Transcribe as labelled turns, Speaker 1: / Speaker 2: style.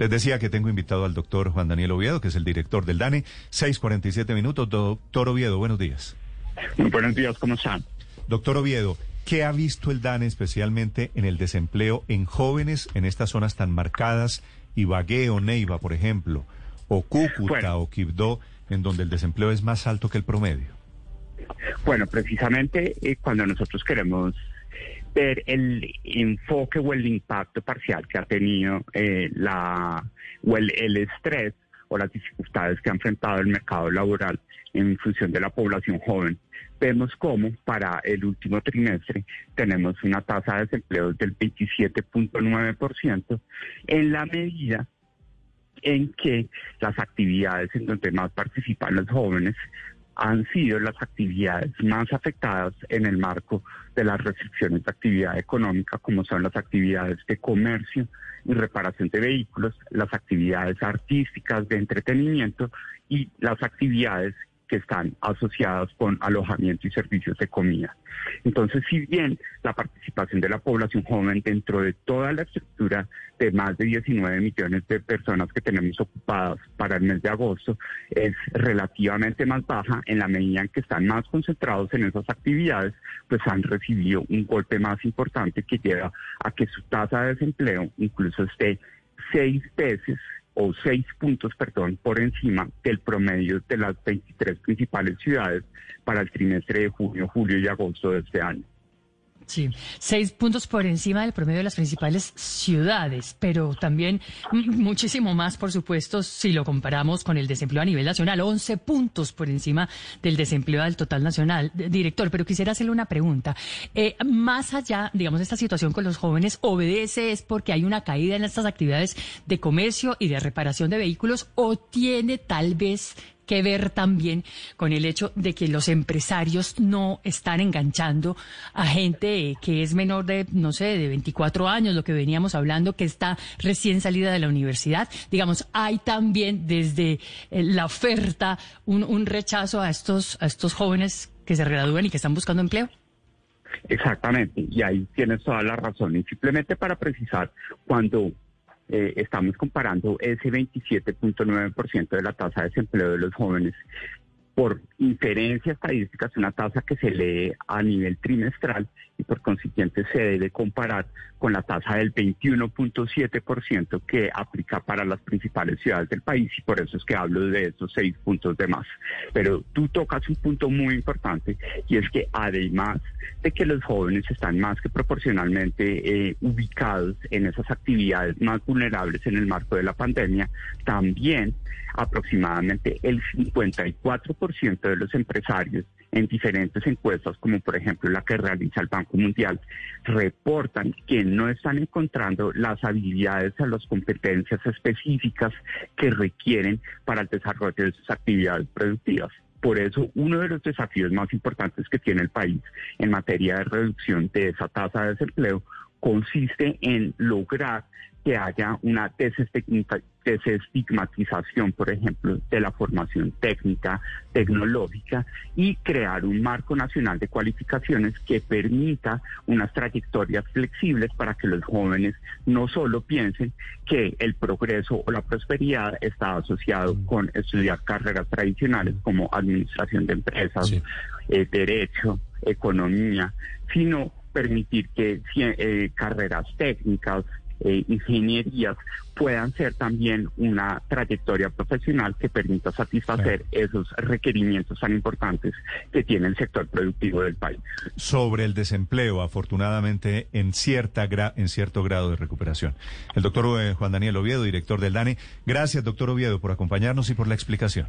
Speaker 1: Les decía que tengo invitado al doctor Juan Daniel Oviedo, que es el director del DANE. 6:47 minutos. Doctor Oviedo, buenos días.
Speaker 2: Muy buenos días, ¿cómo están?
Speaker 1: Doctor Oviedo, ¿qué ha visto el DANE especialmente en el desempleo en jóvenes en estas zonas tan marcadas, Ibagué o Neiva, por ejemplo, o Cúcuta
Speaker 2: Bueno.
Speaker 1: o Quibdó, en donde el desempleo es más alto que el promedio?
Speaker 2: Bueno, precisamente eh, cuando nosotros queremos ver el enfoque o el impacto parcial que ha tenido eh, la o el, el estrés o las dificultades que ha enfrentado el mercado laboral en función de la población joven, vemos cómo para el último trimestre tenemos una tasa de desempleo del 27.9% en la medida en que las actividades en donde más participan los jóvenes han sido las actividades más afectadas en el marco de las restricciones de actividad económica, como son las actividades de comercio y reparación de vehículos, las actividades artísticas de entretenimiento y las actividades que están asociadas con alojamiento y servicios de comida. Entonces, si bien la participación de la población joven dentro de toda la estructura de más de 19 millones de personas que tenemos ocupadas para el mes de agosto es relativamente más baja, en la medida en que están más concentrados en esas actividades, pues han recibido un golpe más importante que lleva a que su tasa de desempleo incluso esté seis veces o seis puntos, perdón, por encima del promedio de las 23 principales ciudades para el trimestre de junio, julio y agosto de este año.
Speaker 3: Sí, seis puntos por encima del promedio de las principales ciudades, pero también muchísimo más, por supuesto, si lo comparamos con el desempleo a nivel nacional, 11 puntos por encima del desempleo del total nacional. Director, pero quisiera hacerle una pregunta. Eh, más allá, digamos, de esta situación con los jóvenes, ¿obedece es porque hay una caída en estas actividades de comercio y de reparación de vehículos o tiene tal vez que ver también con el hecho de que los empresarios no están enganchando a gente que es menor de, no sé, de 24 años, lo que veníamos hablando, que está recién salida de la universidad. Digamos, hay también desde eh, la oferta un, un rechazo a estos, a estos jóvenes que se gradúan y que están buscando empleo.
Speaker 2: Exactamente, y ahí tienes toda la razón. Y simplemente para precisar, cuando eh, estamos comparando ese 27.9% de la tasa de desempleo de los jóvenes, por inferencia estadística es una tasa que se lee a nivel trimestral y por consiguiente se debe comparar con la tasa del 21.7% que aplica para las principales ciudades del país y por eso es que hablo de esos seis puntos de más. Pero tú tocas un punto muy importante y es que además de que los jóvenes están más que proporcionalmente eh, ubicados en esas actividades más vulnerables en el marco de la pandemia, también aproximadamente el 54% de los empresarios en diferentes encuestas, como por ejemplo la que realiza el Banco Mundial, reportan que no están encontrando las habilidades o las competencias específicas que requieren para el desarrollo de sus actividades productivas. Por eso, uno de los desafíos más importantes que tiene el país en materia de reducción de esa tasa de desempleo consiste en lograr que haya una desestigma- desestigmatización, por ejemplo, de la formación técnica, tecnológica y crear un marco nacional de cualificaciones que permita unas trayectorias flexibles para que los jóvenes no solo piensen que el progreso o la prosperidad está asociado con estudiar carreras tradicionales como administración de empresas, eh, derecho, economía, sino permitir que eh, carreras técnicas, eh, ingenierías puedan ser también una trayectoria profesional que permita satisfacer esos requerimientos tan importantes que tiene el sector productivo del país.
Speaker 1: sobre el desempleo, afortunadamente, en, cierta gra- en cierto grado de recuperación. El doctor eh, Juan Daniel Oviedo, director del DANE. Gracias, doctor Oviedo, por acompañarnos y por la explicación.